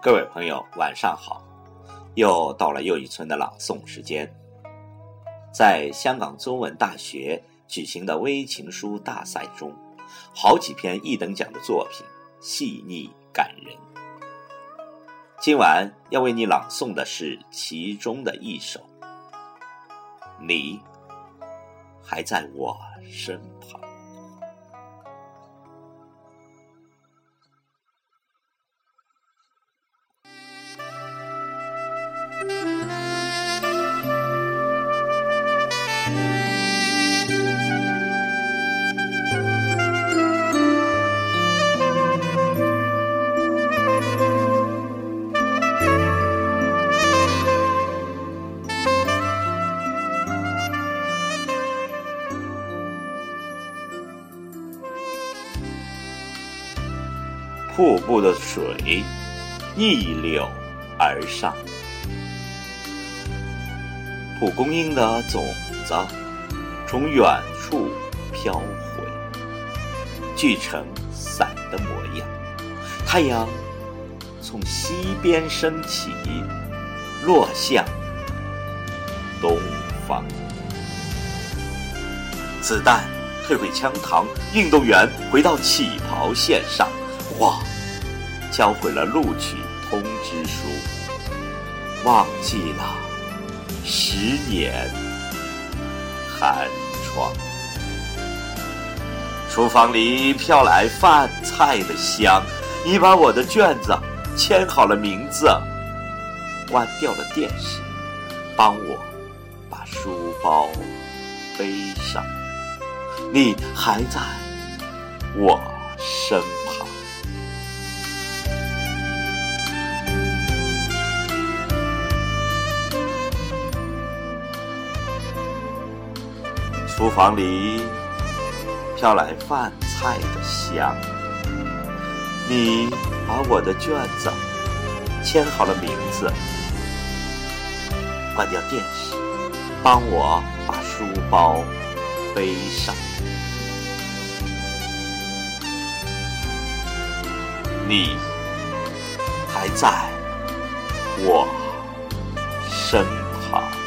各位朋友，晚上好！又到了又一村的朗诵时间。在香港中文大学举行的微情书大赛中，好几篇一等奖的作品细腻感人。今晚要为你朗诵的是其中的一首。你还在我身瀑布的水逆流而上，蒲公英的种子从远处飘回，聚成伞的模样。太阳从西边升起，落向东方。子弹退回枪膛，运动员回到起跑线上。哇交回了录取通知书，忘记了十年寒窗。厨房里飘来饭菜的香，你把我的卷子签好了名字，关掉了电视，帮我把书包背上。你还在我身旁。厨房里飘来饭菜的香，你把我的卷子签好了名字，关掉电视，帮我把书包背上。你还在我身旁。